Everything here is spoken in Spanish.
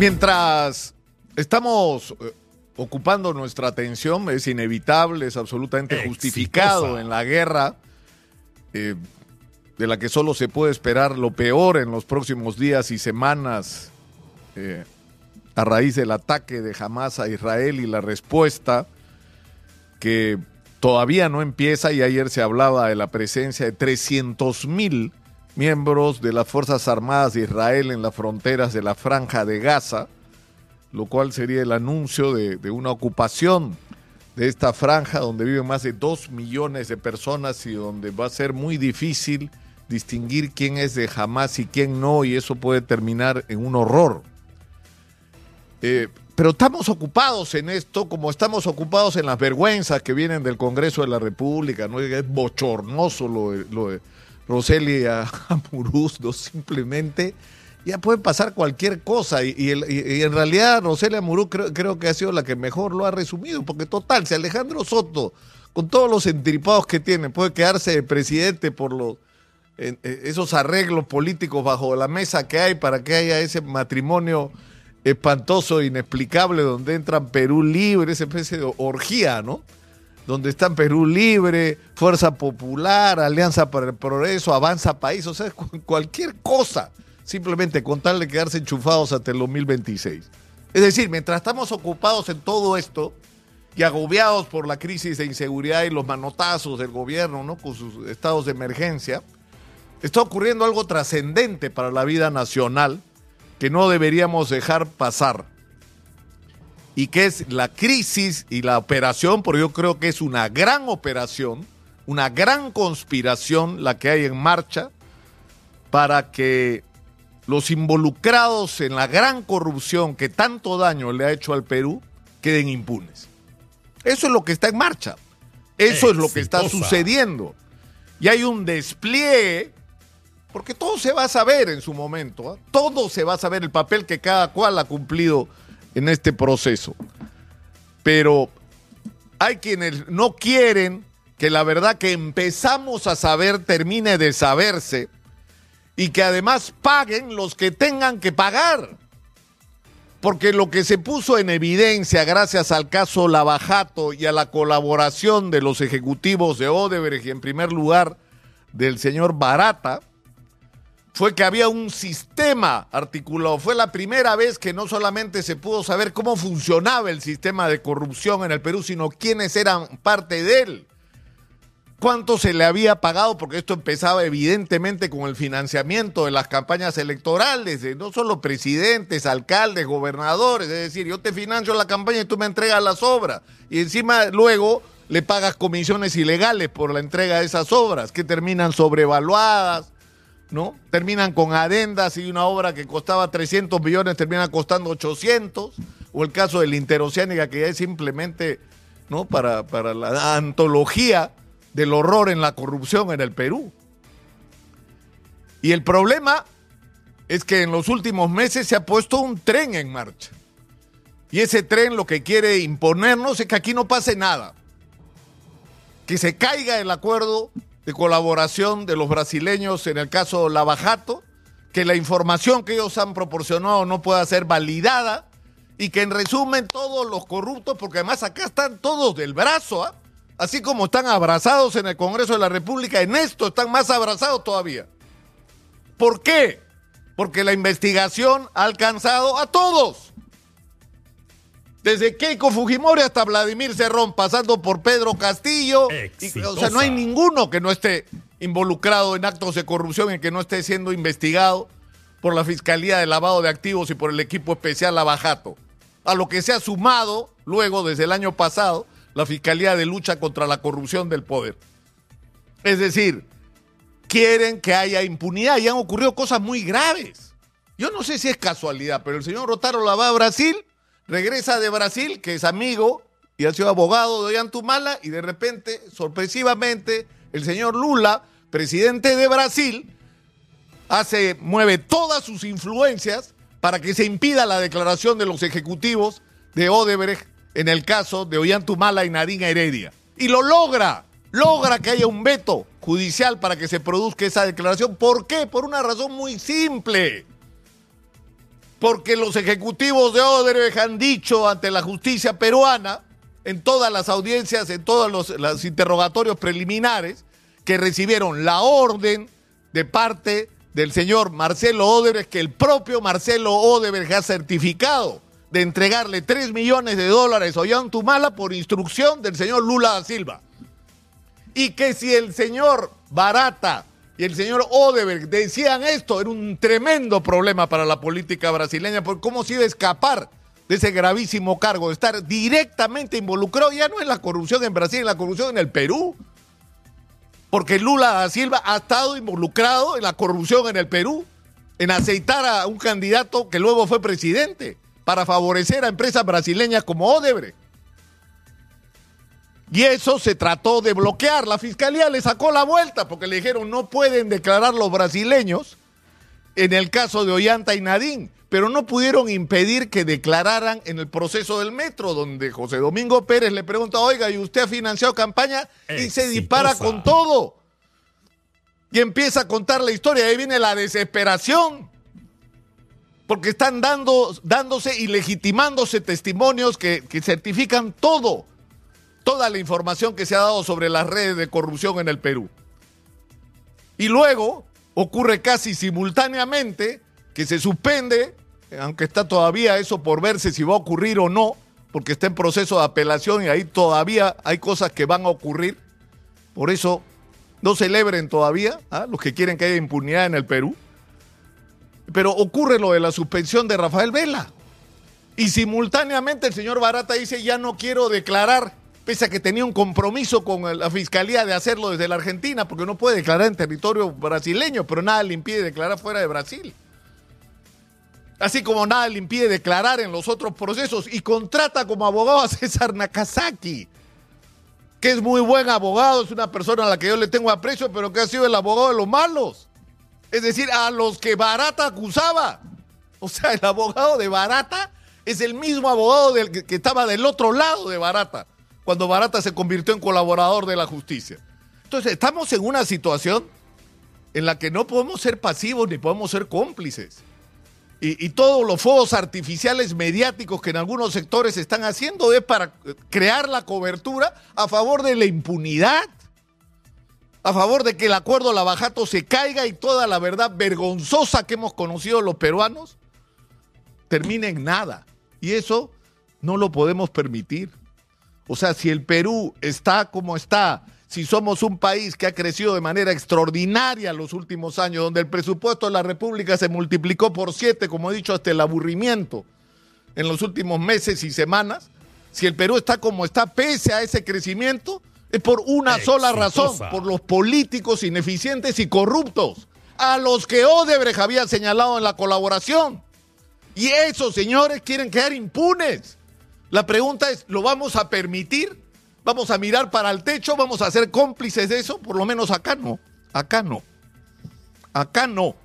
Mientras estamos eh, ocupando nuestra atención, es inevitable, es absolutamente Exitosa. justificado en la guerra, eh, de la que solo se puede esperar lo peor en los próximos días y semanas eh, a raíz del ataque de Hamas a Israel y la respuesta que todavía no empieza y ayer se hablaba de la presencia de 300 mil miembros de las Fuerzas Armadas de Israel en las fronteras de la franja de Gaza, lo cual sería el anuncio de, una ocupación de esta franja donde viven más de 2 millones de personas y donde va a ser muy difícil distinguir quién es de Hamas y quién no, y eso puede terminar en un horror. Eh, pero estamos ocupados en esto, como estamos ocupados en las vergüenzas que vienen del Congreso de la República, ¿no? Es bochornoso lo lo de Roselia Amuruz, ¿no? Simplemente ya puede pasar cualquier cosa. Y, y y- en realidad Roselia Amuruz creo, creo que ha sido la que mejor lo ha resumido, porque total, si Alejandro Soto, con todos los entripados que tiene, puede quedarse de presidente por los eh, esos arreglos políticos bajo la mesa que hay para que haya ese matrimonio espantoso, inexplicable, donde entran Perú Libre, esa especie de orgía, ¿no? Donde están Perú Libre, Fuerza Popular, Alianza para el Progreso, Avanza País, o sea, cu- cualquier cosa, simplemente con tal de quedarse enchufados hasta el 2026. Es decir, mientras estamos ocupados en todo esto y agobiados por la crisis de inseguridad y los manotazos del gobierno, ¿no? Con sus estados de emergencia, está ocurriendo algo trascendente para la vida nacional que no deberíamos dejar pasar. Y que es la crisis y la operación, porque yo creo que es una gran operación, una gran conspiración la que hay en marcha para que los involucrados en la gran corrupción que tanto daño le ha hecho al Perú queden impunes. Eso es lo que está en marcha. Eso es lo que está sucediendo. Y hay un despliegue, porque todo se va a saber en su momento. ¿ah? Todo se va a saber, el papel que cada cual ha cumplido en este proceso. Pero hay quienes no quieren que la verdad que empezamos a saber termine de saberse y que además paguen los que tengan que pagar. Porque lo que se puso en evidencia gracias al caso Lavajato y a la colaboración de los ejecutivos de Odebrecht y en primer lugar del señor Barata, fue que había un sistema articulado. Fue la primera vez que no solamente se pudo saber cómo funcionaba el sistema de corrupción en el Perú, sino quiénes eran parte de él. Cuánto se le había pagado, porque esto empezaba evidentemente con el financiamiento de las campañas electorales, no solo presidentes, alcaldes, gobernadores, es decir, yo te financio la campaña y tú me entregas las obras, y encima luego le pagas comisiones ilegales por la entrega de esas obras, que terminan sobrevaluadas, ¿no? Terminan con adendas y una obra que costaba 300 millones termina costando 800, o el caso de la interoceánica, que ya es simplemente, ¿no? Para, para la antología del horror en la corrupción en el Perú. Y el problema es que en los últimos meses se ha puesto un tren en marcha. Y ese tren lo que quiere imponernos es que aquí no pase nada. Que se caiga el acuerdo de colaboración de los brasileños en el caso Lavajato, que la información que ellos han proporcionado no pueda ser validada y que en resumen todos los corruptos, porque además acá están todos del brazo, ¿ah? así como están abrazados en el Congreso de la República, en esto están más abrazados todavía. ¿Por qué? Porque la investigación ha alcanzado a todos. Desde Keiko Fujimori hasta Vladimir Cerrón, pasando por Pedro Castillo. Y, o sea, no hay ninguno que no esté involucrado en actos de corrupción y que no esté siendo investigado por la Fiscalía de Lavado de Activos y por el equipo especial Lavajato. A lo que se ha sumado luego, desde el año pasado, la Fiscalía de Lucha contra la Corrupción del Poder. Es decir, quieren que haya impunidad y han ocurrido cosas muy graves. Yo no sé si es casualidad, pero el señor Rotaro la va a Brasil, regresa de Brasil, que es amigo y ha sido abogado de Ollantumala, y de repente, sorpresivamente, el señor Lula, presidente de Brasil, hace, mueve todas sus influencias para que se impida la declaración de los ejecutivos de Odebrecht en el caso de Ollantumala y Nadine Heredia. Y lo logra, logra que haya un veto judicial para que se produzca esa declaración. ¿Por qué? Por una razón muy simple. Porque los ejecutivos de Odebrecht han dicho ante la justicia peruana, en todas las audiencias, en todos los, interrogatorios preliminares, que recibieron la orden de parte del señor Marcelo Odebrecht, que el propio Marcelo Odebrecht ha certificado de entregarle 3 millones de dólares a Ollantumala por instrucción del señor Lula da Silva. Y que si el señor Barata y el señor Odebrecht decían esto, era un tremendo problema para la política brasileña, por cómo se iba a escapar de ese gravísimo cargo, de estar directamente involucrado ya no en la corrupción en Brasil, en la corrupción en el Perú. Porque Lula da Silva ha estado involucrado en la corrupción en el Perú, en aceitar a un candidato que luego fue presidente para favorecer a empresas brasileñas como Odebrecht. Y eso se trató de bloquear. La fiscalía le sacó la vuelta porque le dijeron no pueden declarar los brasileños en el caso de Ollanta y Nadín, pero no pudieron impedir que declararan en el proceso del metro, donde José Domingo Pérez le pregunta, oiga, ¿y usted ha financiado campaña? Y se dispara con todo. Y empieza a contar la historia. Ahí viene la desesperación porque están dando, dándose y legitimándose testimonios que, que, certifican todo, toda la información que se ha dado sobre las redes de corrupción en el Perú. Y luego ocurre casi simultáneamente que se suspende, aunque está todavía eso por verse si va a ocurrir o no, porque está en proceso de apelación y ahí todavía hay cosas que van a ocurrir. Por eso no celebren todavía ¿ah? los que quieren que haya impunidad en el Perú. Pero ocurre lo de la suspensión de Rafael Vela. Y simultáneamente el señor Barata dice, ya no quiero declarar, pese a que tenía un compromiso con la fiscalía de hacerlo desde la Argentina, porque no puede declarar en territorio brasileño, pero nada le impide declarar fuera de Brasil. Así como nada le impide declarar en los otros procesos y contrata como abogado a César Nakazaki, que es muy buen abogado, es una persona a la que yo le tengo aprecio, pero que ha sido el abogado de los malos. Es decir, a los que Barata acusaba. O sea, el abogado de Barata es el mismo abogado del que, que estaba del otro lado de Barata, cuando Barata se convirtió en colaborador de la justicia. Entonces, estamos en una situación en la que no podemos ser pasivos ni podemos ser cómplices. Y, todos los fuegos artificiales mediáticos que en algunos sectores están haciendo es para crear la cobertura a favor de la impunidad a favor de que el acuerdo Lavajato se caiga y toda la verdad vergonzosa que hemos conocido los peruanos termine en nada. Y eso no lo podemos permitir. O sea, si el Perú está como está, si somos un país que ha crecido de manera extraordinaria en los últimos años, donde el presupuesto de la República se multiplicó por siete, como he dicho, hasta el aburrimiento en los últimos meses y semanas, si el Perú está como está, pese a ese crecimiento, es por una Exitosa. sola razón, por los políticos ineficientes y corruptos, a los que Odebrecht había señalado en la colaboración. Y esos señores quieren quedar impunes. La pregunta es, ¿lo vamos a permitir? ¿Vamos a mirar para el techo? ¿Vamos a ser cómplices de eso? Por lo menos acá no. Acá no. Acá no.